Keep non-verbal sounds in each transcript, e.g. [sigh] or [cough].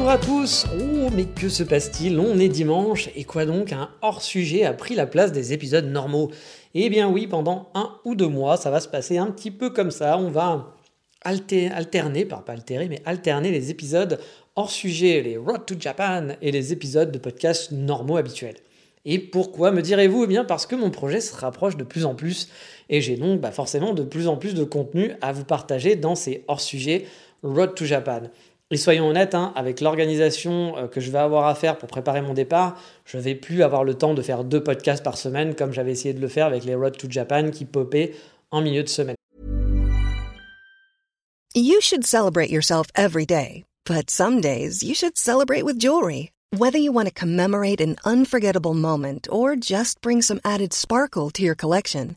Bonjour à tous Oh mais que se passe-t-il? On est dimanche et quoi donc? Un hors-sujet a pris la place des épisodes normaux. Eh bien oui, pendant un ou deux mois, ça va se passer un petit peu comme ça. On va alterner, pas altérer, mais alterner les épisodes hors-sujet, les Road to Japan et les épisodes de podcast normaux habituels. Et pourquoi me direz-vous? Eh bien parce que mon projet se rapproche de plus en plus et j'ai donc bah, forcément de plus en plus de contenu à vous partager dans ces hors-sujets Road to Japan. Et soyons honnêtes, hein, avec l'organisation euh, que je vais avoir à faire pour préparer mon départ, je ne vais plus avoir le temps de faire deux podcasts par semaine comme j'avais essayé de le faire avec les Road to Japan qui popaient en milieu de semaine. You should celebrate yourself every day, but some days you should celebrate with jewelry. Whether you want to commemorate an unforgettable moment or just bring some added sparkle to your collection,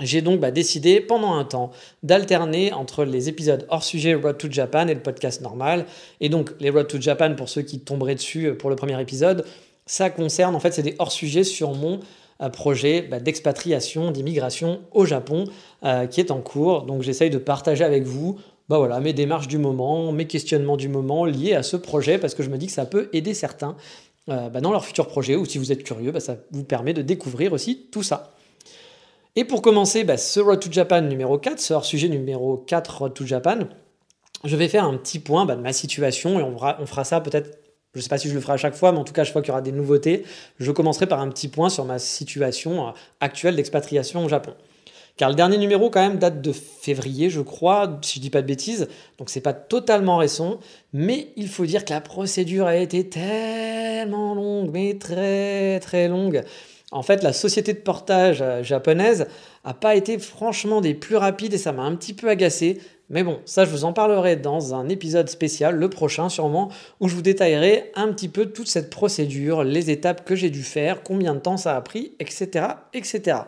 J'ai donc bah, décidé pendant un temps d'alterner entre les épisodes hors sujet Road to Japan et le podcast normal. Et donc les Road to Japan, pour ceux qui tomberaient dessus pour le premier épisode, ça concerne en fait c'est des hors sujets sur mon euh, projet bah, d'expatriation, d'immigration au Japon euh, qui est en cours. Donc j'essaye de partager avec vous bah voilà, mes démarches du moment, mes questionnements du moment liés à ce projet parce que je me dis que ça peut aider certains euh, bah, dans leur futur projet ou si vous êtes curieux, ça vous permet de découvrir aussi tout ça. Et pour commencer, bah, ce Road to Japan numéro 4, ce hors-sujet numéro 4 Road to Japan, je vais faire un petit point bah, de ma situation et on fera, ça peut-être, je ne sais pas si je le ferai à chaque fois, mais en tout cas, chaque fois qu'il y aura des nouveautés, je commencerai par un petit point sur ma situation euh, actuelle d'expatriation au Japon. Car le dernier numéro, quand même, date de février, je crois, si je dis pas de bêtises. Donc c'est pas totalement récent. Mais il faut dire que la procédure a été tellement longue, mais très très longue. En fait, la société de portage euh, japonaise n'a pas été franchement des plus rapides et ça m'a un petit peu agacé. Mais bon, ça je vous en parlerai dans un épisode spécial, le prochain sûrement, où je vous détaillerai un petit peu toute cette procédure, les étapes que j'ai dû faire, combien de temps ça a pris, etc. etc.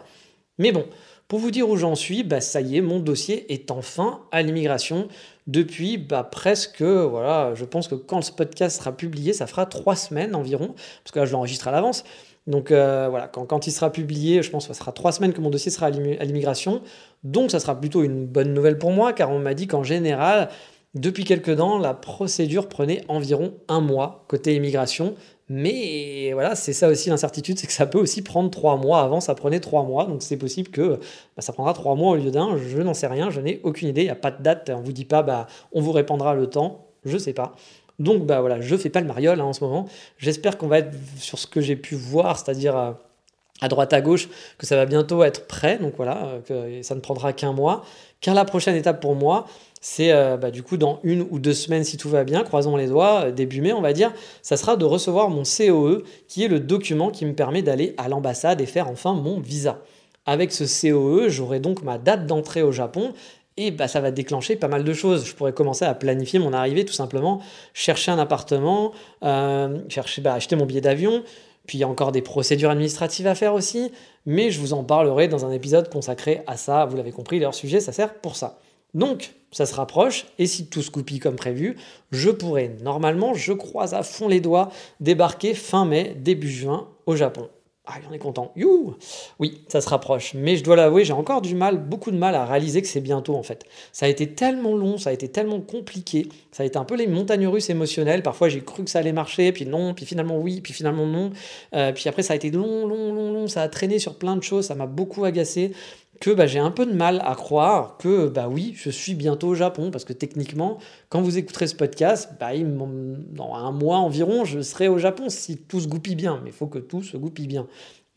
Mais bon, pour vous dire où j'en suis, bah ça y est, mon dossier est enfin à l'immigration depuis bah, presque, voilà, je pense que quand ce podcast sera publié, ça fera trois semaines environ, parce que là je l'enregistre à l'avance. Donc euh, voilà, quand, il sera publié, je pense que ça sera trois semaines que mon dossier sera à l'immigration. Donc ça sera plutôt une bonne nouvelle pour moi, car on m'a dit qu'en général, depuis quelques temps, la procédure prenait environ un mois côté immigration. Mais voilà, c'est ça aussi l'incertitude, c'est que ça peut aussi prendre trois mois. Avant, ça prenait trois mois, donc c'est possible que bah, ça prendra trois mois au lieu d'un. Je n'en sais rien, je n'ai aucune idée. Il n'y a pas de date, on vous dit pas, bah, on vous répondra le temps. Je sais pas. Donc bah voilà, je fais pas le mariole hein, en ce moment. J'espère qu'on va être sur ce que j'ai pu voir, c'est-à-dire à, droite à gauche, que ça va bientôt être prêt. Donc voilà, euh, que ça ne prendra qu'un mois. Car la prochaine étape pour moi, c'est euh, bah, du coup dans une ou deux semaines, si tout va bien, croisons les doigts, euh, début mai, on va dire, ça sera de recevoir mon COE, qui est le document qui me permet d'aller à l'ambassade et faire enfin mon visa. Avec ce COE, j'aurai donc ma date d'entrée au Japon et bah, ça va déclencher pas mal de choses. Je pourrais commencer à planifier mon arrivée tout simplement, chercher un appartement, euh, chercher, bah, acheter mon billet d'avion. Puis il y a encore des procédures administratives à faire aussi, mais je vous en parlerai dans un épisode consacré à ça. Vous l'avez compris, leur sujet, ça sert pour ça. Donc, ça se rapproche, et si tout se goupille comme prévu, je pourrais normalement, je croise à fond les doigts, débarquer fin mai, début juin au Japon. Ah, on est content. You Oui, ça se rapproche. Mais je dois l'avouer, j'ai encore du mal, beaucoup de mal à réaliser que c'est bientôt en fait. Ça a été tellement long, ça a été tellement compliqué. Ça a été un peu les montagnes russes émotionnelles. Parfois j'ai cru que ça allait marcher, puis non, puis finalement oui, puis finalement non. Euh, puis après ça a été long, long, long, long. Ça a traîné sur plein de choses, ça m'a beaucoup agacé que bah, j'ai un peu de mal à croire que bah oui, je suis bientôt au Japon parce que techniquement, quand vous écouterez ce podcast, bah, dans un mois environ, je serai au Japon si tout se goupille bien. Mais il faut que tout se goupille bien.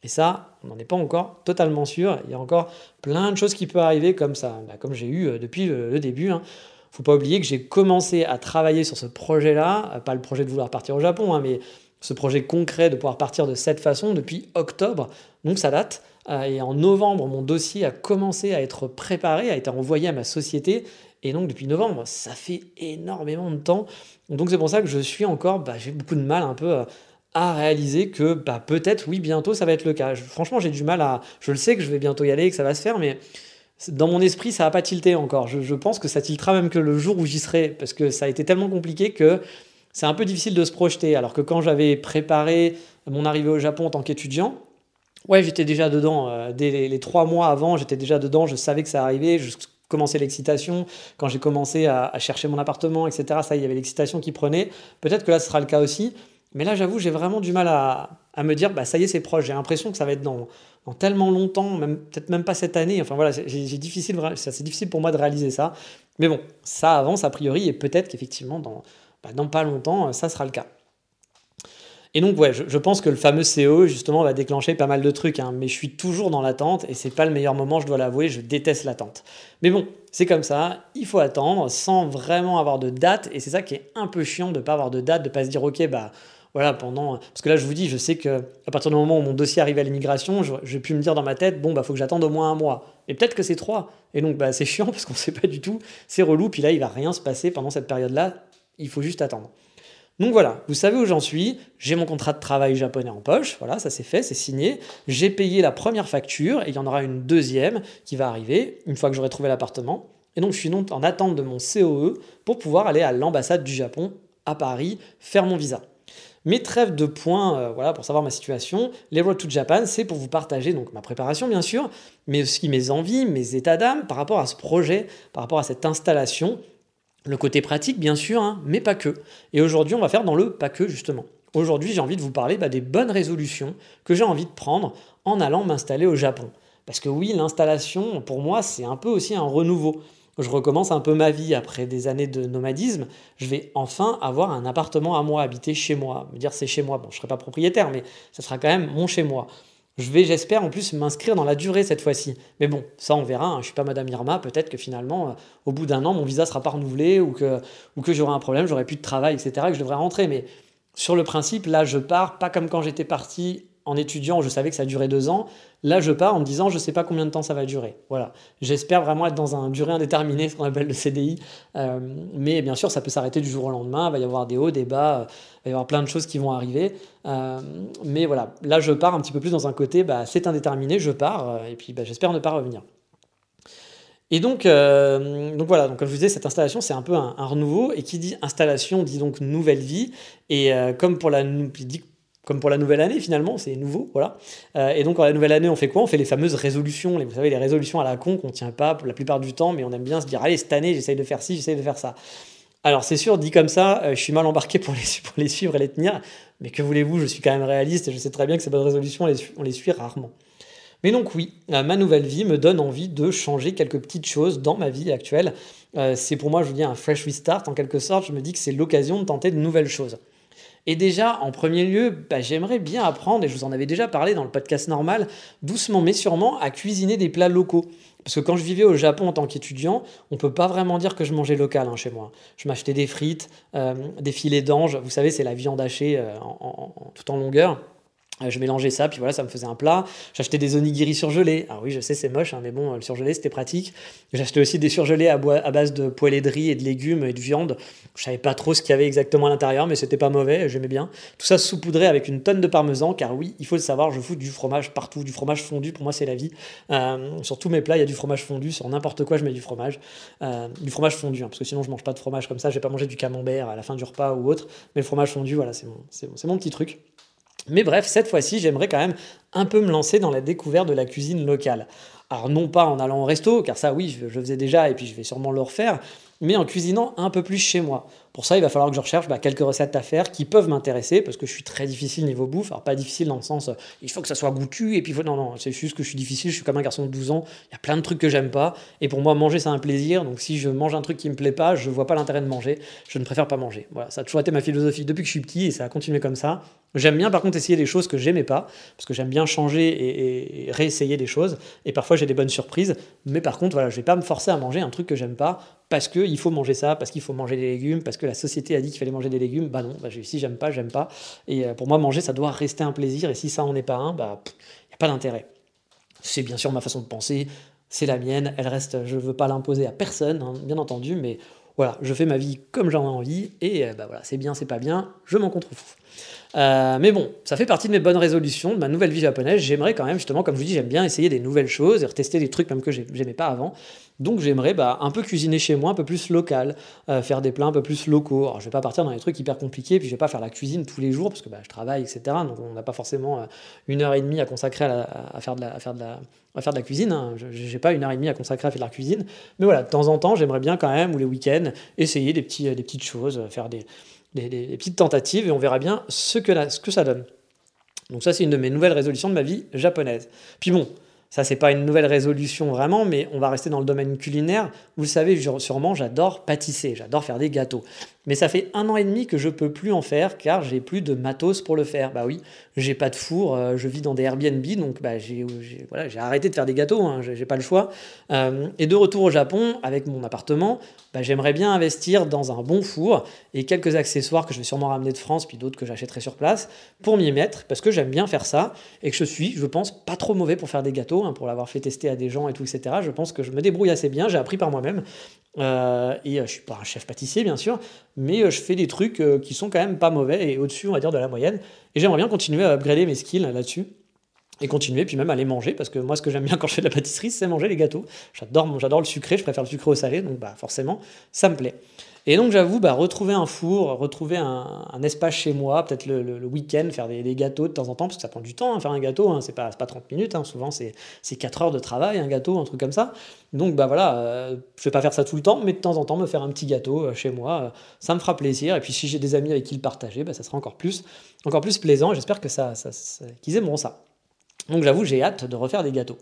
Et ça, on n'en est pas encore totalement sûr. Il y a encore plein de choses qui peuvent arriver comme ça, bah, comme j'ai eu euh, depuis le, début. Hein. Faut pas oublier que j'ai commencé à travailler sur ce projet-là, pas le projet de vouloir partir au Japon, hein, mais ce projet concret de pouvoir partir de cette façon depuis octobre, donc ça date. Euh, et en novembre, mon dossier a commencé à être préparé, a été envoyé à ma société. Et donc depuis novembre, ça fait énormément de temps. Donc c'est pour ça que je suis encore, bah, j'ai beaucoup de mal un peu euh, à réaliser que bah, peut-être, oui, bientôt ça va être le cas. franchement, j'ai du mal à... Je le sais que je vais bientôt y aller, que ça va se faire, mais dans mon esprit, ça n'a pas tilté encore. Je, je, pense que ça tiltera même que le jour où j'y serai, parce que ça a été tellement compliqué que c'est un peu difficile de se projeter. Alors que quand j'avais préparé mon arrivée au Japon en tant qu'étudiant, Ouais, j'étais déjà dedans. Euh, dès les, trois mois avant, j'étais déjà dedans. Je savais que ça arrivait. Je commençais l'excitation. Quand j'ai commencé à, chercher mon appartement, etc., ça, il y avait l'excitation qui prenait. Peut-être que là, ce sera le cas aussi. Mais là, j'avoue, j'ai vraiment du mal à, me dire, bah, ça y est, c'est proche. J'ai l'impression que ça va être dans, tellement longtemps, même, peut-être même pas cette année. Enfin voilà, c'est difficile, difficile pour moi de réaliser ça. Mais bon, ça avance a priori, et peut-être qu'effectivement, dans, bah, dans pas longtemps, ça sera le cas. Et donc, ouais, je, pense que le fameux CO, justement, va déclencher pas mal de trucs, hein, mais je suis toujours dans l'attente et c'est pas le meilleur moment, je dois l'avouer, je déteste l'attente. Mais bon, c'est comme ça, il faut attendre sans vraiment avoir de date et c'est ça qui est un peu chiant de pas avoir de date, de pas se dire, ok, bah voilà, pendant. Parce que là, je vous dis, je sais que à partir du moment où mon dossier arrive à l'immigration, je, vais pu me dire dans ma tête, bon, bah, faut que j'attende au moins un mois. Et peut-être que c'est trois. Et donc, bah, c'est chiant [laughs] parce qu'on sait pas du tout. C'est relou. Puis là, il va rien se passer pendant cette période-là. Il faut juste attendre. Donc voilà, vous savez où j'en suis. J'ai mon contrat de travail japonais en poche. Voilà, ça c'est fait, c'est signé. J'ai payé la première facture et il y en aura une deuxième qui va arriver une fois que j'aurai trouvé l'appartement. Et donc je suis donc en attente de mon COE pour pouvoir aller à l'ambassade du Japon à Paris faire mon visa. Mes trêves de points, euh, voilà, pour savoir ma situation, les Road to Japan, c'est pour vous partager donc ma préparation bien sûr, mais aussi mes envies, mes états d'âme par rapport à ce projet, par rapport à cette installation le côté pratique, bien sûr, hein, mais pas que. Et aujourd'hui, on va faire dans le pas que, justement. Aujourd'hui, j'ai envie de vous parler bah, des bonnes résolutions que j'ai envie de prendre en allant m'installer au Japon. Parce que oui, l'installation, pour moi, c'est un peu aussi un renouveau. Je recommence un peu ma vie après des années de nomadisme. Je vais enfin avoir un appartement à moi, habiter chez moi. Me dire c'est chez moi. Bon, je ne serai pas propriétaire, mais ça sera quand même mon chez moi. Je vais, j'espère, en plus m'inscrire dans la durée cette fois-ci. Mais bon, ça on verra. Hein. Je suis pas Madame Irma. Peut-être que finalement, euh, au bout d'un an, mon visa sera pas renouvelé ou que, ou que j'aurai un problème, j'aurai plus de travail, etc. Et que je devrais rentrer. Mais sur le principe, là, je pars pas comme quand j'étais parti en étudiant, je savais que ça durait deux ans. Là, je pars en me disant, je ne sais pas combien de temps ça va durer. Voilà. J'espère vraiment être dans un durée indéterminée, ce qu'on appelle le CDI. Euh, mais bien sûr, ça peut s'arrêter du jour au lendemain. Il va y avoir des hauts, des bas. il va y avoir plein de choses qui vont arriver. Euh, mais voilà, là, je pars un petit peu plus dans un côté, bah, c'est indéterminé, je pars. Euh, et puis, bah, j'espère ne pas revenir. Et donc, donc voilà, donc comme je vous disais, cette installation, c'est un peu un, renouveau. Et qui dit installation dit donc nouvelle vie. Et comme pour la, comme pour la nouvelle année finalement, c'est nouveau, voilà. Euh, et donc, la nouvelle année, on fait quoi? On fait les fameuses résolutions, vous savez, les résolutions à la con qu'on tient pas la plupart du temps, mais on aime bien se dire, allez, cette année, j'essaye de faire ci, j'essaye de faire ça. Alors, c'est sûr, dit comme ça, euh, je suis mal embarqué pour les, pour suivre et les tenir, mais que voulez-vous, je suis quand même réaliste et je sais très bien que ces bonnes résolutions, on les, on les suit rarement. Mais donc oui, euh, ma nouvelle vie me donne envie de changer quelques petites choses dans ma vie actuelle. c'est pour moi, je vous dis, un fresh restart en quelque sorte. Je me dis que c'est l'occasion de tenter de nouvelles choses. Et déjà, en premier lieu, bah, j'aimerais bien apprendre, et je vous en avais déjà parlé dans le podcast normal, doucement mais sûrement à cuisiner des plats locaux. Parce que quand je vivais au Japon en tant qu'étudiant, on peut pas vraiment dire que je mangeais local hein, chez moi. Je m'achetais des frites, euh, des filets d'ange, vous savez, c'est la viande hachée euh, tout en longueur. Euh, je mélangeais ça, puis voilà, ça me faisait un plat. J'achetais des onigiri surgelés. Alors oui, je sais, c'est moche, hein, mais bon, le surgelé, c'était pratique. J'achetais aussi des surgelés à, base de poêlée de riz et de légumes et de viande. Je savais pas trop ce qu'il y avait exactement à l'intérieur, mais c'était pas mauvais, j'aimais bien. Tout ça saupoudré avec une tonne de parmesan, car oui, il faut le savoir, je fous du fromage partout, du fromage fondu, pour moi c'est la vie. Euh, sur tous mes plats, il y a du fromage fondu, sur n'importe quoi, je mets du fromage. Euh, du fromage fondu, hein, parce que sinon je mange pas de fromage comme ça, je vais pas manger du camembert à la fin du repas ou autre, mais le fromage fondu, voilà, c'est mon, mon petit truc. Mais bref, cette fois-ci, j'aimerais quand même un peu me lancer dans la découverte de la cuisine locale. Alors non pas en allant au resto, car ça oui, je, faisais déjà et puis je vais sûrement le refaire, mais en cuisinant un peu plus chez moi. Pour ça, il va falloir que je recherche bah, quelques recettes à faire qui peuvent m'intéresser parce que je suis très difficile niveau bouffe. Alors, pas difficile dans le sens, euh, il faut que ça soit goûtu et puis non, non, c'est juste que je suis difficile. Je suis comme un garçon de 12 ans. Il y a plein de trucs que j'aime pas. Et pour moi, manger, c'est un plaisir. Donc, si je mange un truc qui me plaît pas, je vois pas l'intérêt de manger. Je ne préfère pas manger. Voilà, ça a toujours été ma philosophie depuis que je suis petit et ça a continué comme ça. J'aime bien par contre essayer des choses que j'aimais pas, parce que j'aime bien changer et, réessayer des choses, et parfois j'ai des bonnes surprises, mais par contre voilà, je vais pas me forcer à manger un truc que j'aime pas, parce qu'il faut manger ça, parce qu'il faut manger des légumes, parce que la société a dit qu'il fallait manger des légumes. Bah non, bah, si j'aime pas, j'aime pas. Et pour moi, manger, ça doit rester un plaisir. Et si ça en est pas un, bah il n'y a pas d'intérêt. C'est bien sûr ma façon de penser, c'est la mienne, elle reste, je ne veux pas l'imposer à personne, hein, bien entendu, mais voilà, je fais ma vie comme j'en ai envie, et bah voilà, c'est bien, c'est pas bien, je m'en contrefous. Euh, mais bon, ça fait partie de mes bonnes résolutions, de ma nouvelle vie japonaise. J'aimerais quand même, justement, comme je vous dis, j'aime bien essayer des nouvelles choses et retester des trucs même que j'aimais pas avant. Donc j'aimerais bah, un peu cuisiner chez moi, un peu plus local, euh, faire des plats un peu plus locaux. Alors je vais pas partir dans des trucs hyper compliqués, puis je vais pas faire la cuisine tous les jours parce que bah, je travaille, etc. Donc on n'a pas forcément euh, une heure et demie à consacrer à, faire, de la, cuisine. Hein. Je n'ai pas une heure et demie à consacrer à faire de la cuisine. Mais voilà, de temps en temps, j'aimerais bien quand même, ou les week-ends, essayer des, des petites choses, faire des, des, petites tentatives et on verra bien ce que, ce que ça donne. Donc ça, c'est une de mes nouvelles résolutions de ma vie japonaise. Puis bon, ça, c'est pas une nouvelle résolution vraiment, mais on va rester dans le domaine culinaire. Vous le savez sûrement, j'adore pâtisser, j'adore faire des gâteaux. Mais ça fait un an et demi que je peux plus en faire car j'ai plus de matos pour le faire. Bah oui, j'ai pas de four, euh, je vis dans des Airbnb, donc bah, j'ai voilà, arrêté de faire des gâteaux, hein, j'ai pas le choix. Euh, et de retour au Japon, avec mon appartement, bah, j'aimerais bien investir dans un bon four et quelques accessoires que je vais sûrement ramener de France, puis d'autres que j'achèterai sur place, pour m'y mettre, parce que j'aime bien faire ça et que je suis, je pense, pas trop mauvais pour faire des gâteaux, hein, pour l'avoir fait tester à des gens et tout, etc. Je pense que je me débrouille assez bien, j'ai appris par moi-même. Euh, et je suis pas un chef pâtissier, bien sûr, mais euh, je fais des trucs euh, qui sont quand même pas mauvais et au-dessus, on va dire, de la moyenne. Et j'aimerais bien continuer à upgrader mes skills là-dessus et continuer, puis même les manger, parce que moi, ce que j'aime bien quand je fais de la pâtisserie, c'est manger les gâteaux. J'adore, j'adore le sucré, je préfère le sucré au salé, donc bah, forcément, ça me plaît. Et donc j'avoue, bah, retrouver un four, retrouver un, espace chez moi, peut-être le, week-end, faire des, gâteaux de temps en temps, parce que ça prend du temps, hein, faire un gâteau, hein, c'est pas, pas 30 minutes, hein, souvent c'est 4 heures de travail, un gâteau, un truc comme ça. Donc bah voilà, euh, je vais pas faire ça tout le temps, mais de temps en temps me faire un petit gâteau euh, chez moi, euh, ça me fera plaisir. Et puis si j'ai des amis avec qui le partager, bah, ça sera encore plus, encore plus plaisant, j'espère que ça qu'ils aimeront ça. Donc j'avoue, j'ai hâte de refaire des gâteaux.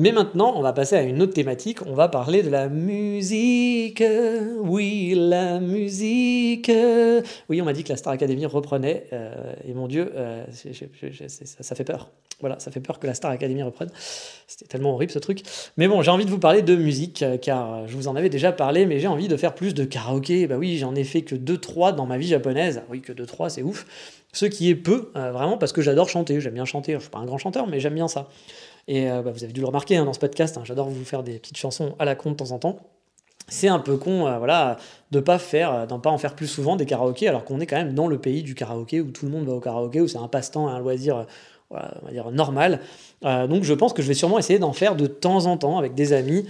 Mais maintenant, on va passer à une autre thématique. On va parler de la musique. Oui, la musique. Oui, on m'a dit que la Star Academy reprenait. Euh, et mon Dieu, euh, ça, fait peur. Voilà, ça fait peur que la Star Academy reprenne. C'était tellement horrible ce truc. Mais bon, j'ai envie de vous parler de musique, euh, car je vous en avais déjà parlé, mais j'ai envie de faire plus de karaoké. Bah oui, j'en ai fait que 2-3 dans ma vie japonaise. oui, que 2-3, c'est ouf. Ce qui est peu, vraiment, parce que j'adore chanter. J'aime bien chanter. Je ne suis pas un grand chanteur, mais j'aime bien ça. Et euh, bah, vous avez dû le remarquer hein, dans ce podcast, hein, j'adore vous faire des petites chansons à la con de temps en temps. C'est un peu con, euh, voilà, de pas faire, euh, pas en faire plus souvent des karaokés, alors qu'on est quand même dans le pays du karaoké où tout le monde va au karaoké, où c'est un passe-temps, un loisir, normal. donc je pense que je vais sûrement essayer d'en faire de temps en temps avec des amis.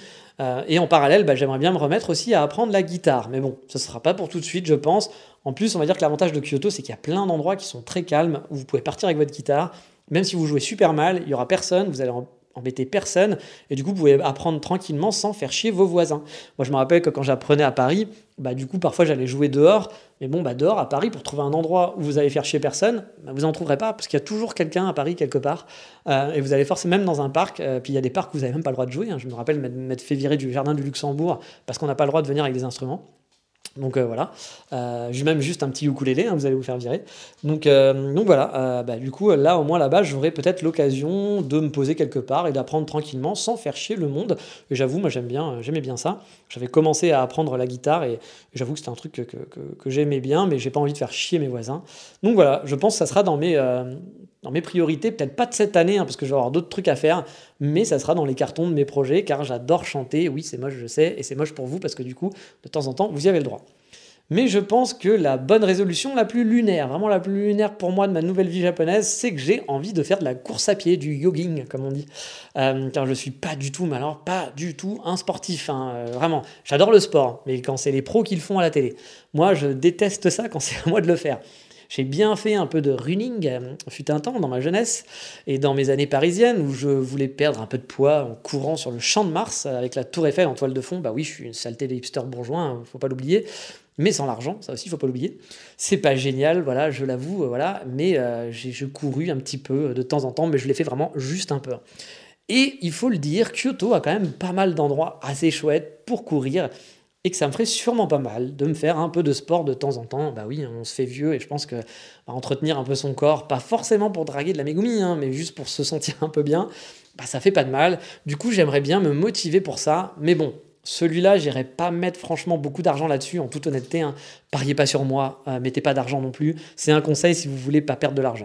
et en parallèle, bah, j'aimerais bien me remettre aussi à apprendre la guitare. Mais bon, ce ne sera pas pour tout de suite, je pense. En plus, on va dire que l'avantage de Kyoto, c'est qu'il y a plein d'endroits qui sont très calmes, où vous pouvez partir avec votre guitare, même si vous jouez super mal, il y aura personne, vous allez embêter personne, et du coup, vous pouvez apprendre tranquillement sans faire chier vos voisins. Moi, je me rappelle que quand j'apprenais à Paris, bah, du coup, parfois, j'allais jouer dehors, mais bon, bah, dehors, à Paris, pour trouver un endroit où vous allez faire chier personne, bah, vous n'en trouverez pas, parce qu'il y a toujours quelqu'un à Paris, quelque part, euh, et vous allez forcément, même dans un parc, euh, puis il y a des parcs où vous n'avez même pas le droit de jouer, hein. je me rappelle m'être fait virer du jardin du Luxembourg, parce qu'on n'a pas le droit de venir avec des instruments. Donc euh, voilà, euh, j'ai même juste un petit ukulélé, hein, vous allez vous faire virer. Donc, euh, donc voilà, bah, du coup là au moins là-bas j'aurai peut-être l'occasion de me poser quelque part et d'apprendre tranquillement sans faire chier le monde. Et j'avoue, moi j'aime bien, j'aimais bien ça. J'avais commencé à apprendre la guitare et, j'avoue que c'était un truc que, que j'aimais bien, mais j'ai pas envie de faire chier mes voisins. Donc voilà, je pense que ça sera dans mes, dans mes priorités, peut-être pas de cette année, hein, parce que je vais avoir d'autres trucs à faire, mais ça sera dans les cartons de mes projets, car j'adore chanter. Oui, c'est moche, je sais, et c'est moche pour vous, parce que du coup, de temps en temps, vous y avez le droit. Mais je pense que la bonne résolution la plus lunaire, vraiment la plus lunaire pour moi de ma nouvelle vie japonaise, c'est que j'ai envie de faire de la course à pied, du yogging, comme on dit. Euh, car je suis pas du tout, mais pas du tout un sportif. Hein, euh, vraiment, j'adore le sport, mais quand c'est les pros qui le font à la télé. Moi, je déteste ça quand c'est à moi de le faire. J'ai bien fait un peu de running, euh, fut un temps dans ma jeunesse et dans mes années parisiennes où je voulais perdre un peu de poids en courant sur le champ de Mars avec la Tour Eiffel en toile de fond. Bah oui, je suis une saleté des hipsters bourgeois, hein, faut pas l'oublier mais sans l'argent, ça aussi, il faut pas l'oublier. C'est pas génial, voilà, je l'avoue, euh, voilà, mais euh, j'ai couru un petit peu de temps en temps, mais je l'ai fait vraiment juste un peu. Et il faut le dire, Kyoto a quand même pas mal d'endroits assez chouettes pour courir et que ça me ferait sûrement pas mal de me faire un peu de sport de temps en temps. Bah oui, on se fait vieux et je pense que bah, entretenir un peu son corps, pas forcément pour draguer de la mégoumie, hein, mais juste pour se sentir un peu bien, bah ça fait pas de mal. Du coup, j'aimerais bien me motiver pour ça, mais bon, celui-là, j'irai pas mettre franchement beaucoup d'argent là-dessus, en toute honnêteté. Hein. Pariez pas sur moi, euh, mettez pas d'argent non plus. C'est un conseil si vous voulez pas perdre de l'argent.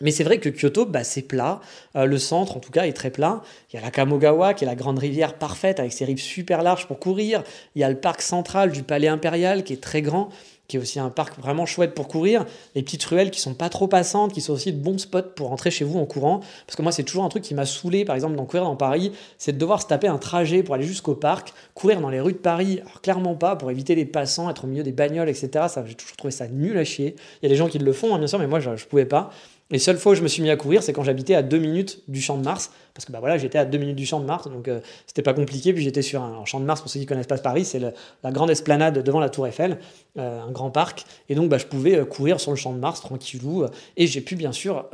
Mais c'est vrai que Kyoto, bah, c'est plat. Euh, le centre, en tout cas, est très plat. Il y a la Kamogawa, qui est la grande rivière parfaite, avec ses rives super larges pour courir. Il y a le parc central du Palais Impérial, qui est très grand, qui est aussi un parc vraiment chouette pour courir. Les petites ruelles qui sont pas trop passantes, qui sont aussi de bons spots pour rentrer chez vous en courant. Parce que moi, c'est toujours un truc qui m'a saoulé, par exemple, d'en courir dans Paris, c'est de devoir se taper un trajet pour aller jusqu'au parc, courir dans les rues de Paris. Alors, clairement pas, pour éviter les passants, être au milieu des bagnoles, etc. Ça, j'ai toujours trouvé ça nul à chier. Il y a des gens qui le font, hein, bien sûr, mais moi, je, je pouvais pas. Les seules fois où je me suis mis à courir, c'est quand j'habitais à 2 minutes du champ de Mars. Parce que bah voilà, j'étais à 2 minutes du champ de Mars, donc euh, c'était pas compliqué. Puis j'étais sur un, champ de Mars, pour ceux qui connaissent pas Paris, c'est la grande esplanade devant la Tour Eiffel, euh, un grand parc. Et donc bah, je pouvais euh, courir sur le champ de Mars tranquillou. et j'ai pu bien sûr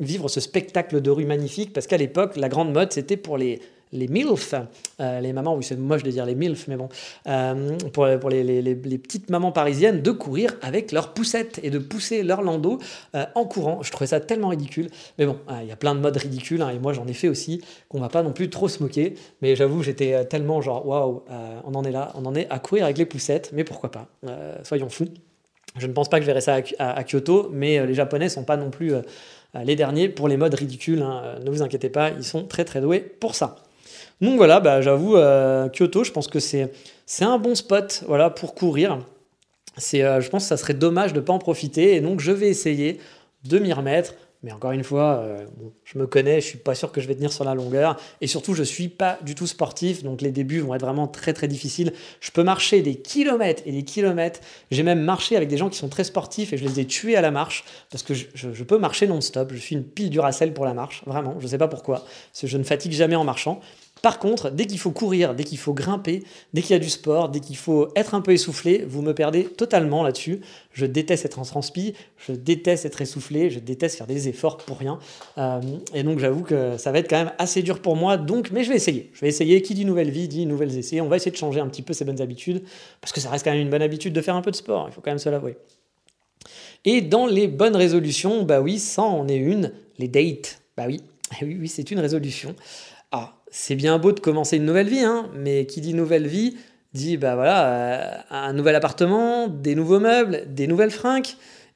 vivre ce spectacle de rue magnifique, parce qu'à l'époque, la grande mode, c'était pour les les MILF, euh, les mamans, oui c'est moche de dire les MILF, mais bon, euh, pour, les, petites mamans parisiennes, de courir avec leurs poussettes et de pousser leur landau euh, en courant. Je trouvais ça tellement ridicule. Mais bon, il y a plein de modes ridicules, hein, et moi j'en ai fait aussi, qu'on va pas non plus trop se moquer. Mais j'avoue, j'étais tellement genre, waouh, on en est là, on en est à courir avec les poussettes, mais pourquoi pas, soyons fous. Je ne pense pas que je verrai ça à, Kyoto, mais les Japonais sont pas non plus les derniers pour les modes ridicules. Hein. ne vous inquiétez pas, ils sont très très doués pour ça. Donc voilà, bah, j'avoue, euh, Kyoto, je pense que c'est un bon spot pour courir. Euh, je pense que ça serait dommage de ne pas en profiter. Et donc je vais essayer de m'y remettre. Mais encore une fois, euh, je me connais, je suis pas sûr que je vais tenir sur la longueur. Et surtout, je suis pas du tout sportif, donc les débuts vont être vraiment très très difficiles. Je peux marcher des kilomètres et des kilomètres. J'ai même marché avec des gens qui sont très sportifs et je les ai tués à la marche parce que je, peux marcher non-stop. Je suis une pile du racel pour la marche, vraiment. Je sais pas pourquoi. Je ne fatigue jamais en marchant. Par contre, dès qu'il faut courir, dès qu'il faut grimper, dès qu'il y a du sport, dès qu'il faut être un peu essoufflé, vous me perdez totalement là-dessus. Je déteste être en transpi, je déteste être essoufflé, je déteste faire des efforts pour rien. Euh, et donc j'avoue que ça va être quand même assez dur pour moi. Donc, mais je vais essayer. Je vais essayer. Qui dit nouvelle vie dit nouvelles essais. On va essayer de changer un petit peu ses bonnes habitudes parce que ça reste quand même une bonne habitude de faire un peu de sport. Il faut quand même se l'avouer. Et dans les bonnes résolutions, bah oui, ça en est une. Les dates. Bah oui, [laughs] oui, oui, c'est une résolution. C'est bien beau de commencer une nouvelle vie, hein, mais qui dit nouvelle vie dit bah voilà euh, un nouvel appartement, des nouveaux meubles, des nouvelles fringues.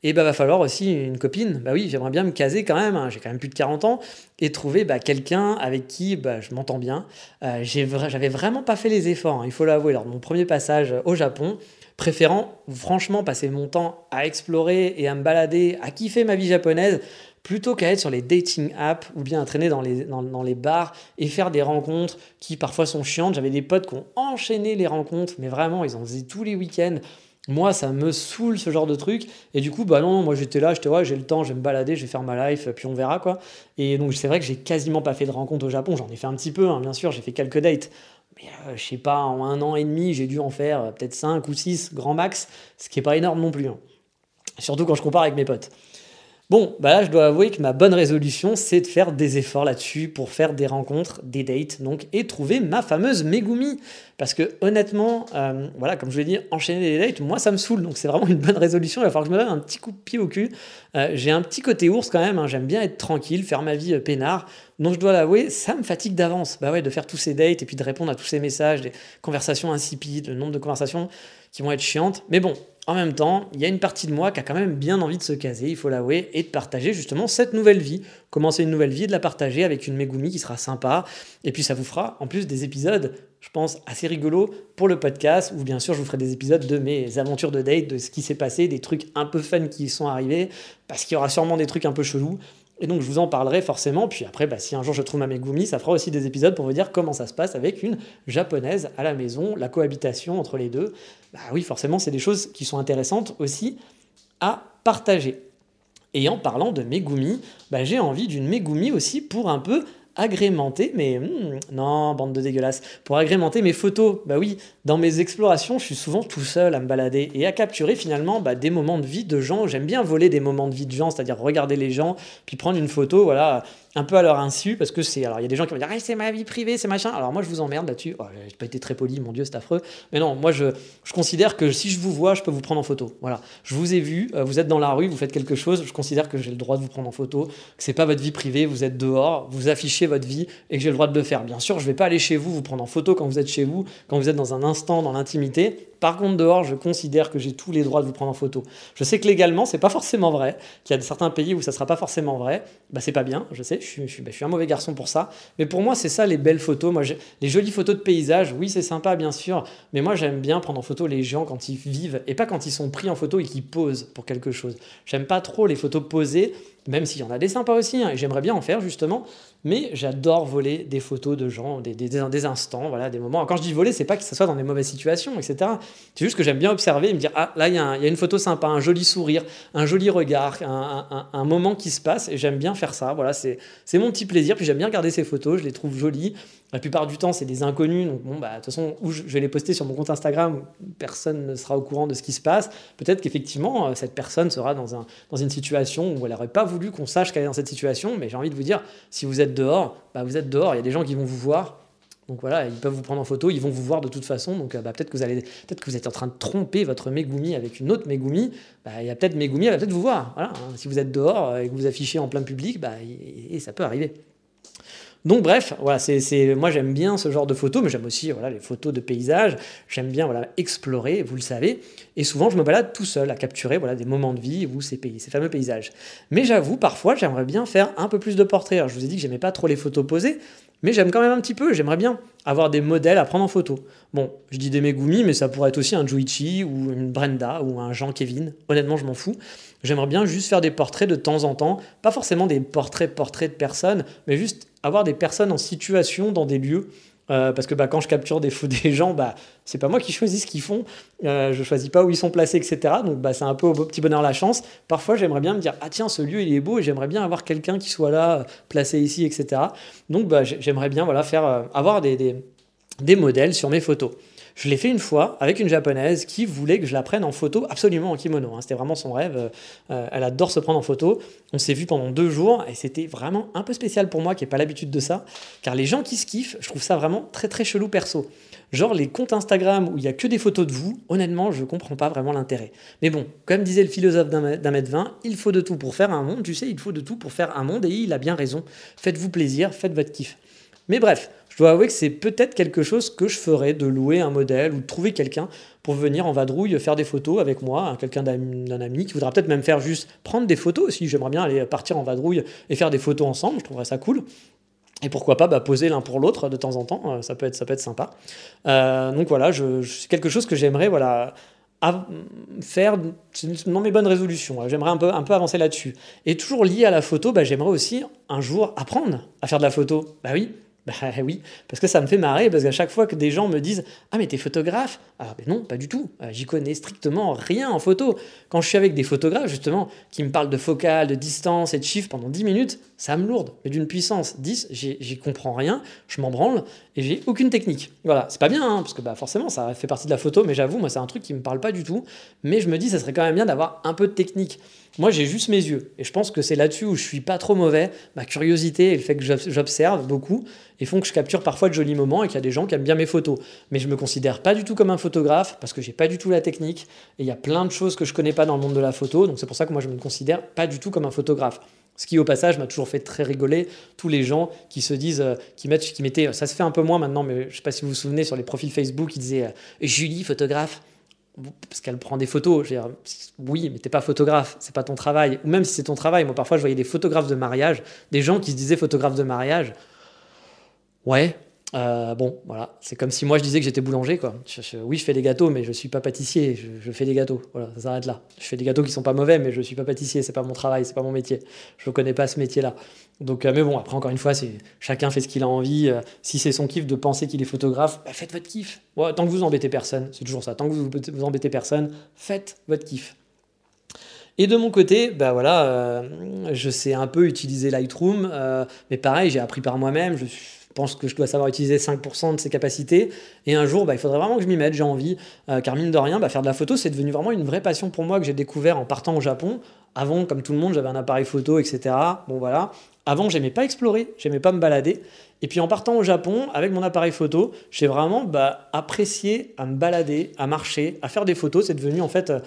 Et bah va falloir aussi une copine. Bah oui, j'aimerais bien me caser quand même. Hein, j'ai quand même plus de 40 ans et trouver bah, quelqu'un avec qui bah, je m'entends bien. Euh, j'avais vraiment pas fait les efforts. Hein, il faut l'avouer. Lors de mon premier passage au Japon, préférant franchement passer mon temps à explorer et à me balader, à kiffer ma vie japonaise, plutôt qu'à être sur les dating apps ou bien à traîner dans les, bars et faire des rencontres qui parfois sont chiantes. J'avais des potes qui ont enchaîné les rencontres, mais vraiment, ils en faisaient tous les week-ends. Moi, ça me saoule ce genre de truc. Et du coup, bah non, moi j'étais là, j'étais ouais, j'ai le temps, je vais me balader, je vais faire ma life, puis on verra quoi. Et donc, c'est vrai que j'ai quasiment pas fait de rencontres au Japon. J'en ai fait un petit peu, hein, bien sûr, j'ai fait quelques dates. Mais euh, je sais pas, en un an et demi, j'ai dû en faire euh, peut-être 5 ou 6 grand max, ce qui est pas énorme non plus. Hein. Surtout quand je compare avec mes potes. Bon, bah là, je dois avouer que ma bonne résolution, c'est de faire des efforts là-dessus pour faire des rencontres, des dates, donc, et trouver ma fameuse Megumi. Parce que honnêtement, euh, voilà, comme je l'ai dit, enchaîner des dates, moi, ça me saoule. Donc, c'est vraiment une bonne résolution. Il va falloir que je me donne un petit coup de pied au cul. Euh, j'ai un petit côté ours quand même. Hein. J'aime bien être tranquille, faire ma vie euh, peinard. Donc, je dois l'avouer, ça me fatigue d'avance. Bah ouais, de faire tous ces dates et puis de répondre à tous ces messages, des conversations insipides, le nombre de conversations qui vont être chiantes. Mais bon, en même temps, il y a une partie de moi qui a quand même bien envie de se caser, il faut l'avouer, et de partager justement cette nouvelle vie. Commencer une nouvelle vie et de la partager avec une Megumi qui sera sympa. Et puis ça vous fera en plus des épisodes, je pense, assez rigolos pour le podcast, où bien sûr je vous ferai des épisodes de mes aventures de date, de ce qui s'est passé, des trucs un peu fun qui sont arrivés, parce qu'il y aura sûrement des trucs un peu chelous. Et donc je vous en parlerai forcément. Puis après, bah, si un jour je trouve ma Megumi, ça fera aussi des épisodes pour vous dire comment ça se passe avec une japonaise à la maison, la cohabitation entre les deux. Bah oui, forcément, c'est des choses qui sont intéressantes aussi à partager. Et en parlant de Megumi, bah, j'ai envie d'une Megumi aussi pour un peu agrémenter mes... Hmm, non, bande de dégueulasses. Pour agrémenter mes photos. Bah oui, dans mes explorations, je suis souvent tout seul à me balader et à capturer finalement bah, des moments de vie de gens. J'aime bien voler des moments de vie de gens, c'est-à-dire regarder les gens, puis prendre une photo, voilà, un peu à leur insu, parce que c'est. Alors, il y a des gens qui vont dire, ah, c'est ma vie privée, c'est machin. Alors, moi, je vous emmerde là-dessus. Oh, j'ai pas été très poli, mon Dieu, c'est affreux. Mais non, moi, je, je, considère que si je vous vois, je peux vous prendre en photo. Voilà. Je vous ai vu, euh, vous êtes dans la rue, vous faites quelque chose, je considère que j'ai le droit de vous prendre en photo, que c'est pas votre vie privée, vous êtes dehors, vous affichez votre vie et que j'ai le droit de le faire. Bien sûr, je vais pas aller chez vous, vous prendre en photo quand vous êtes chez vous, quand vous êtes dans un instant, dans l'intimité. Par contre, dehors, je considère que j'ai tous les droits de vous prendre en photo. Je sais que légalement, c'est pas forcément vrai, qu'il y a certains pays où ça sera pas forcément vrai. Bah, c'est pas bien, je sais, je suis, bah, un mauvais garçon pour ça. Mais pour moi, c'est ça les belles photos. Moi, les jolies photos de paysage, oui, c'est sympa, bien sûr. Mais moi, j'aime bien prendre en photo les gens quand ils vivent et pas quand ils sont pris en photo et qu'ils posent pour quelque chose. J'aime pas trop les photos posées même s'il y en a des sympas aussi, hein, et j'aimerais bien en faire justement, mais j'adore voler des photos de gens, des, des, instants, voilà, des moments. Quand je dis voler, c'est pas que ça soit dans des mauvaises situations, etc. C'est juste que j'aime bien observer et me dire, ah là, il y, y, a une photo sympa, un joli sourire, un joli regard, un, un, un moment qui se passe, et j'aime bien faire ça, voilà, c'est mon petit plaisir, puis j'aime bien regarder ces photos, je les trouve jolies, la plupart du temps, c'est des inconnus. Donc, bon, bah, de toute façon, où je vais les poster sur mon compte Instagram, personne ne sera au courant de ce qui se passe. Peut-être qu'effectivement, euh, cette personne sera dans, un, dans une situation où elle n'aurait pas voulu qu'on sache qu'elle est dans cette situation. Mais j'ai envie de vous dire, si vous êtes dehors, bah, vous êtes dehors. Il y a des gens qui vont vous voir. Donc voilà, ils peuvent vous prendre en photo, ils vont vous voir de toute façon. Donc euh, bah, peut-être que vous vous êtes en train de tromper votre Megumi avec une autre Megumi. Bah, il y a peut-être Megumi, elle va peut-être vous voir. Hein. Si vous êtes dehors et que vous affichez en plein public, bah, et ça peut arriver. Donc bref, voilà, c'est, moi j'aime bien ce genre de photos, mais j'aime aussi voilà, les photos de paysages, j'aime bien voilà, explorer, vous le savez, et souvent je me balade tout seul à capturer voilà, des moments de vie ou ces, pays, ces fameux paysages. Mais j'avoue, parfois j'aimerais bien faire un peu plus de portraits. Alors, je vous ai dit que j'aimais pas trop les photos posées, mais j'aime quand même un petit peu, j'aimerais bien avoir des modèles à prendre en photo. Bon, je dis des Megumi, mais ça pourrait être aussi un Juichi ou une Brenda ou un Jean-Kevin. Honnêtement, je m'en fous. J'aimerais bien juste faire des portraits de temps en temps, pas forcément des portraits portraits de personnes, mais juste avoir des personnes en situation dans des lieux. Euh, parce que bah, quand je capture des, [laughs] des gens, bah, c'est pas moi qui choisis ce qu'ils font, euh, je choisis pas où ils sont placés, etc. Donc bah, c'est un peu au petit bonheur la chance. Parfois j'aimerais bien me dire ah tiens ce lieu il est beau et j'aimerais bien avoir quelqu'un qui soit là, placé ici, etc. Donc bah, j'aimerais bien voilà faire euh, avoir des, des modèles sur mes photos. Je l'ai fait une fois avec une japonaise qui voulait que je la prenne en photo absolument en kimono. Hein. C'était vraiment son rêve. Euh, elle adore se prendre en photo. On s'est vu pendant deux jours et c'était vraiment un peu spécial pour moi qui n'ai pas l'habitude de ça. Car les gens qui se kiffent, je trouve ça vraiment très très chelou perso. Genre les comptes Instagram où il y a que des photos de vous, honnêtement, je comprends pas vraiment l'intérêt. Mais bon, comme disait le philosophe d'un mètre vingt, il faut de tout pour faire un monde. Tu sais, il faut de tout pour faire un monde et il a bien raison. Faites-vous plaisir, faites votre kiff. Mais bref, je dois avouer que c'est peut-être quelque chose que je ferais, de louer un modèle ou de trouver quelqu'un pour venir en vadrouille faire des photos avec moi, hein, quelqu'un d'un ami qui voudra peut-être même faire juste prendre des photos aussi. J'aimerais bien aller partir en vadrouille et faire des photos ensemble, je trouverais ça cool. Et pourquoi pas bah, poser l'un pour l'autre de temps en temps, euh, ça, peut être, sympa. Euh, donc voilà, c'est quelque chose que j'aimerais voilà, faire dans mes bonnes résolutions. J'aimerais un peu, un peu avancer là-dessus. Et toujours lié à la photo, bah, j'aimerais aussi un jour apprendre à faire de la photo. Bah oui, bah [laughs] oui, parce que ça me fait marrer, parce qu'à chaque fois que des gens me disent Ah, mais t'es photographe? Ah, ben non, pas du tout. Euh, j'y connais strictement rien en photo. Quand je suis avec des photographes, justement, qui me parlent de focale, de distance et de chiffres pendant 10 minutes, ça me lourde. Mais d'une puissance 10, j'y comprends rien, je m'en branle et j'ai aucune technique. Voilà, c'est pas bien, hein, parce que bah, forcément, ça fait partie de la photo, mais j'avoue, moi, c'est un truc qui me parle pas du tout. Mais je me dis, ça serait quand même bien d'avoir un peu de technique. Moi, j'ai juste mes yeux. Et je pense que c'est là-dessus où je suis pas trop mauvais. Ma curiosité et le fait que j'observe beaucoup et font que je capture parfois de jolis moments et qu'il y a des gens qui aiment bien mes photos. Mais je me considère pas du tout comme un photographe parce que j'ai pas du tout la technique. Et il y a plein de choses que je connais pas dans le monde de la photo. Donc c'est pour ça que moi, je me considère pas du tout comme un photographe. Ce qui, au passage, m'a toujours fait très rigoler tous les gens qui se disent, euh, qui, mettent, qui mettaient, ça se fait un peu moins maintenant, mais je sais pas si vous vous souvenez, sur les profils Facebook, ils disaient euh, Julie, photographe parce qu'elle prend des photos. Je veux oui, mais t'es pas photographe, c'est pas ton travail. Ou même si c'est ton travail, moi parfois je voyais des photographes de mariage, des gens qui se disaient photographes de mariage. Ouais, euh, bon, voilà, c'est comme si moi je disais que j'étais boulanger, quoi. oui, je fais des gâteaux, mais je suis pas pâtissier. Je, fais des gâteaux. Voilà, ça s'arrête là. Je fais des gâteaux qui sont pas mauvais, mais je suis pas pâtissier. C'est pas mon travail, c'est pas mon métier. Je connais pas ce métier-là. Donc, euh, mais bon, après encore une fois, c'est chacun fait ce qu'il a envie. Euh, si c'est son kiff de penser qu'il est photographe, bah, faites votre kiff. tant que vous embêtez personne, c'est toujours ça. Tant que vous vous embêtez personne, faites votre kiff. Et de mon côté, bah voilà, je sais un peu utiliser Lightroom, mais pareil, j'ai appris par moi-même. Je suis pense que je dois savoir utiliser 5% de ses capacités. Et un jour, bah, il faudrait vraiment que je m'y mette, j'ai envie. Euh, car mine de rien, bah, faire de la photo, c'est devenu vraiment une vraie passion pour moi que j'ai découvert en partant au Japon. Avant, comme tout le monde, j'avais un appareil photo, etc. Bon voilà. Avant, j'aimais pas explorer, j'aimais pas me balader. Et puis en partant au Japon, avec mon appareil photo, j'ai vraiment bah, apprécié à me balader, à marcher, à faire des photos. C'est devenu en fait... Euh,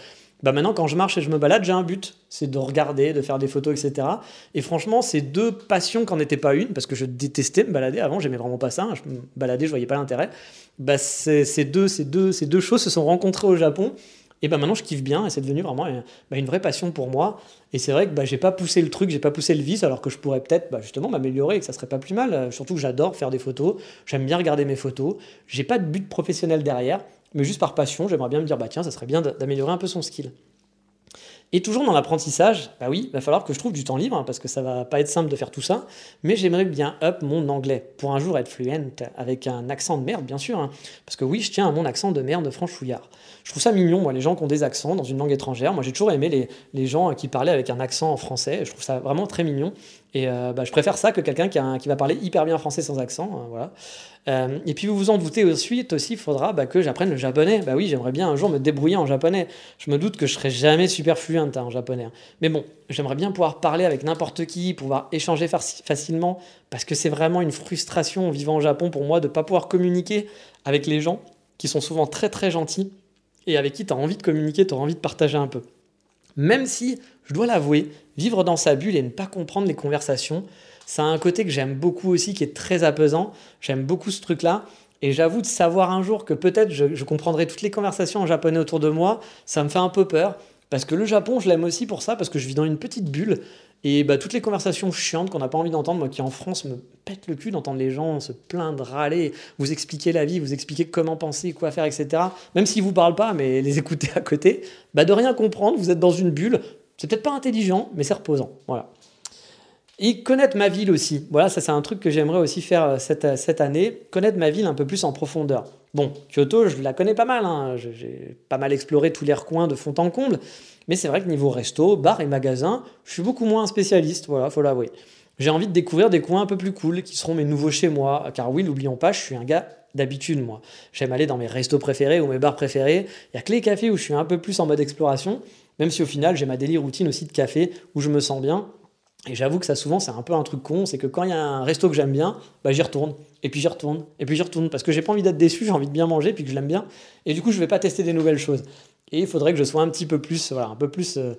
bah maintenant, quand je marche et je me balade, j'ai un but, c'est de regarder, de faire des photos, etc. Et franchement, ces deux passions qu'en n'était pas une, parce que je détestais me balader avant, j'aimais vraiment pas ça, hein, je me baladais, je voyais pas l'intérêt. Bah ces, deux, ces, deux, ces deux choses se sont rencontrées au Japon. Et bah maintenant, je kiffe bien et c'est devenu vraiment une, bah, une, vraie passion pour moi. Et c'est vrai que bah, j'ai pas poussé le truc, j'ai pas poussé le vice, alors que je pourrais peut-être bah, justement m'améliorer et que ça serait pas plus mal. Surtout que j'adore faire des photos, j'aime bien regarder mes photos. J'ai pas de but professionnel derrière, mais juste par passion, j'aimerais bien me dire bah tiens, ça serait bien d'améliorer un peu son skill. Et toujours dans l'apprentissage, bah oui, il va falloir que je trouve du temps libre, hein, parce que ça va pas être simple de faire tout ça, mais j'aimerais bien up mon anglais, pour un jour être fluent, avec un accent de merde, bien sûr, hein. parce que oui, je tiens à mon accent de merde franchouillard. Je trouve ça mignon, moi, les gens qui ont des accents dans une langue étrangère. Moi, j'ai toujours aimé les, les, gens qui parlaient avec un accent en français, je trouve ça vraiment très mignon. Et euh, bah, je préfère ça que quelqu'un qui, qui, va parler hyper bien français sans accent. Hein, voilà. Euh, et puis vous vous en doutez ensuite aussi, il faudra bah, que j'apprenne le japonais. Bah oui, j'aimerais bien un jour me débrouiller en japonais. Je me doute que je serai jamais super fluent hein, en japonais. Hein. Mais bon, j'aimerais bien pouvoir parler avec n'importe qui, pouvoir échanger facilement, parce que c'est vraiment une frustration vivant au Japon pour moi de ne pas pouvoir communiquer avec les gens qui sont souvent très très gentils et avec qui tu as envie de communiquer, tu as envie de partager un peu. Même si, je dois l'avouer, vivre dans sa bulle et ne pas comprendre les conversations, ça a un côté que j'aime beaucoup aussi, qui est très apaisant. J'aime beaucoup ce truc-là. Et j'avoue de savoir un jour que peut-être je, comprendrai toutes les conversations en japonais autour de moi, ça me fait un peu peur. Parce que le Japon, je l'aime aussi pour ça, parce que je vis dans une petite bulle. Et bah, toutes les conversations chiantes qu'on n'a pas envie d'entendre, moi qui en France me pète le cul d'entendre les gens se plaindre, râler, vous expliquer la vie, vous expliquer comment penser, quoi faire, etc. Même s'ils vous parlent pas, mais les [laughs] écouter à côté, bah de rien comprendre, vous êtes dans une bulle. C'est peut-être pas intelligent, mais c'est reposant. Voilà. Et connaître ma ville aussi. Voilà, ça c'est un truc que j'aimerais aussi faire euh, cette, euh, cette, année. Connaître ma ville un peu plus en profondeur. Bon, Kyoto, je la connais pas mal. Hein. J'ai pas mal exploré tous les recoins de fond en comble. Mais c'est vrai que niveau resto, bar et magasin, je suis beaucoup moins un spécialiste. Voilà, faut l'avouer. J'ai envie de découvrir des coins un peu plus cool qui seront mes nouveaux chez moi. Car oui, n'oublions pas, je suis un gars d'habitude, moi. J'aime aller dans mes restos préférés ou mes bars préférés. Il y a que les cafés où je suis un peu plus en mode exploration. Même si au final, j'ai ma délire routine aussi de café où je me sens bien et j'avoue que ça, souvent, c'est un peu un truc con, c'est que quand il y a un resto que j'aime bien, bah, j'y retourne, et puis j'y retourne, et puis j'y retourne, parce que j'ai pas envie d'être déçu, j'ai envie de bien manger, puis que je l'aime bien, et du coup, je vais pas tester des nouvelles choses. Et il faudrait que je sois un petit peu plus, voilà, un peu plus euh,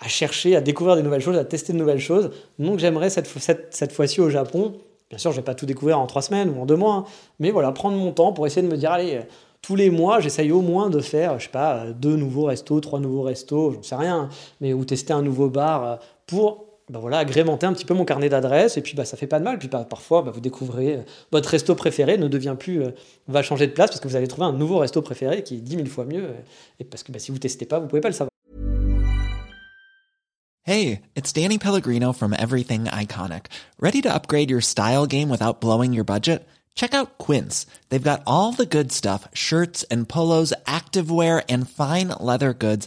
à chercher, à découvrir des nouvelles choses, à tester de nouvelles choses. Donc j'aimerais cette, cette, cette fois-ci au Japon, bien sûr, je vais pas tout découvrir en trois semaines ou en deux mois, hein, mais voilà, prendre mon temps pour essayer de me dire, allez, euh, tous les mois, j'essaye au moins de faire, je sais pas, deux nouveaux restos, trois nouveaux restos, j'en sais rien, mais ou tester un nouveau bar euh, pour bah voilà, agrémenter un petit peu mon carnet d'adresses, et puis bah, ça fait pas de mal. Puis bah, parfois, bah, vous découvrez euh, votre resto préféré ne devient plus, euh, va changer de place parce que vous allez trouver un nouveau resto préféré qui est 10 000 fois mieux. Euh, et parce que si vous testez pas, vous pouvez pas le savoir. Hey, it's Danny Pellegrino from Everything Iconic. Ready to upgrade your style game without blowing your budget? Check out Quince. They've got all the good stuff shirts and polos, activewear, and fine leather goods,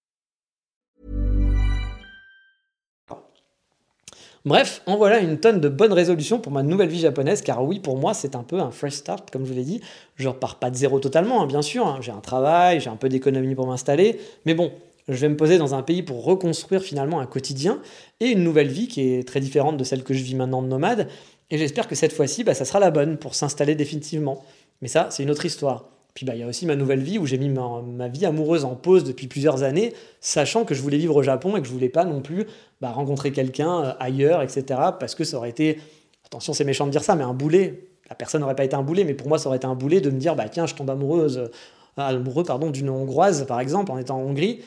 Bref, en voilà une tonne de bonnes résolutions pour ma nouvelle vie japonaise, car oui, pour moi, c'est un peu un fresh start, comme je vous l'ai dit. Je repars pas de zéro totalement, hein, bien sûr. Hein. J'ai un travail, j'ai un peu d'économie pour m'installer, mais bon, je vais me poser dans un pays pour reconstruire finalement un quotidien et une nouvelle vie qui est très différente de celle que je vis maintenant de nomade. Et j'espère que cette fois-ci, bah, ça sera la bonne pour s'installer définitivement. Mais ça, c'est une autre histoire. Puis bah, il y a aussi ma nouvelle vie où j'ai mis ma, vie amoureuse en pause depuis plusieurs années, sachant que je voulais vivre au Japon et que je voulais pas non plus bah, rencontrer quelqu'un euh, ailleurs, etc. Parce que ça aurait été, attention c'est méchant de dire ça, mais un boulet. La personne n'aurait pas été un boulet, mais pour moi ça aurait été un boulet de me dire, bah tiens, je tombe amoureuse, euh, amoureux pardon, d'une Hongroise par exemple en étant en Hongrie.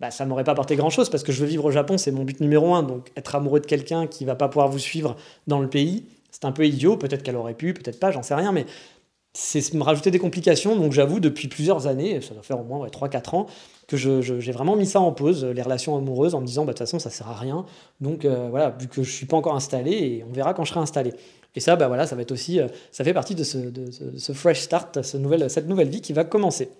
Bah, ça m'aurait pas apporté grand chose parce que je veux vivre au Japon, c'est mon but numéro un. Donc être amoureux de quelqu'un qui va pas pouvoir vous suivre dans le pays, c'est un peu idiot. Peut-être qu'elle aurait pu, peut-être pas, j'en sais rien, mais c'est me rajouter des complications. Donc j'avoue, depuis plusieurs années, ça doit faire au moins 3-4 ans, que j'ai vraiment mis ça en pause, les relations amoureuses, en me disant, bah, de toute façon, ça sert à rien. Donc euh, voilà, vu que je suis pas encore installé, et on verra quand je serai installé. Et ça, bah, voilà, ça va être aussi, euh, ça fait partie de ce, fresh start, cette nouvelle vie qui va commencer.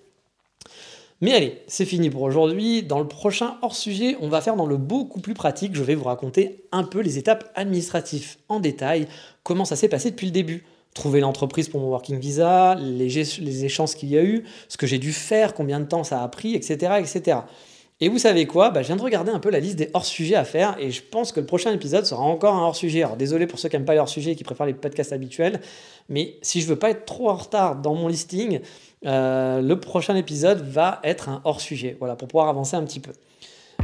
Mais allez, c'est fini pour aujourd'hui. Dans le prochain hors-sujet, on va faire dans le beaucoup plus pratique. Je vais vous raconter un peu les étapes administratives en détail, comment ça s'est passé depuis le début trouver l'entreprise pour mon working visa, les, les échanges qu'il y a eu, ce que j'ai dû faire, combien de temps ça a pris, etc. etc. Et vous savez quoi? Bah, Je viens de regarder un peu la liste des hors-sujets à faire et je pense que le prochain épisode sera encore un hors-sujet. Alors désolé pour ceux qui n'aiment pas les hors-sujets et qui préfèrent les podcasts habituels, mais si je veux pas être trop en retard dans mon listing, euh, le prochain épisode va être un hors-sujet, voilà, pour pouvoir avancer un petit peu.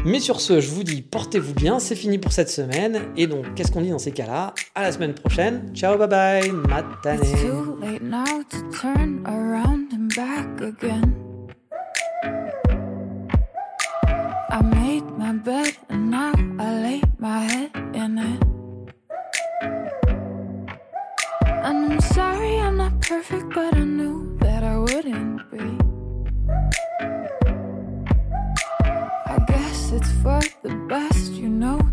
Mais sur ce, je vous dis, portez-vous bien, c'est fini pour cette semaine. Et donc, qu'est-ce qu'on dit dans ces cas-là? À la semaine prochaine. Ciao, bye bye, matane. I made my bed and now I lay my head in it. I'm sorry I'm not perfect, but I knew that I wouldn't be. it's for the best, you know.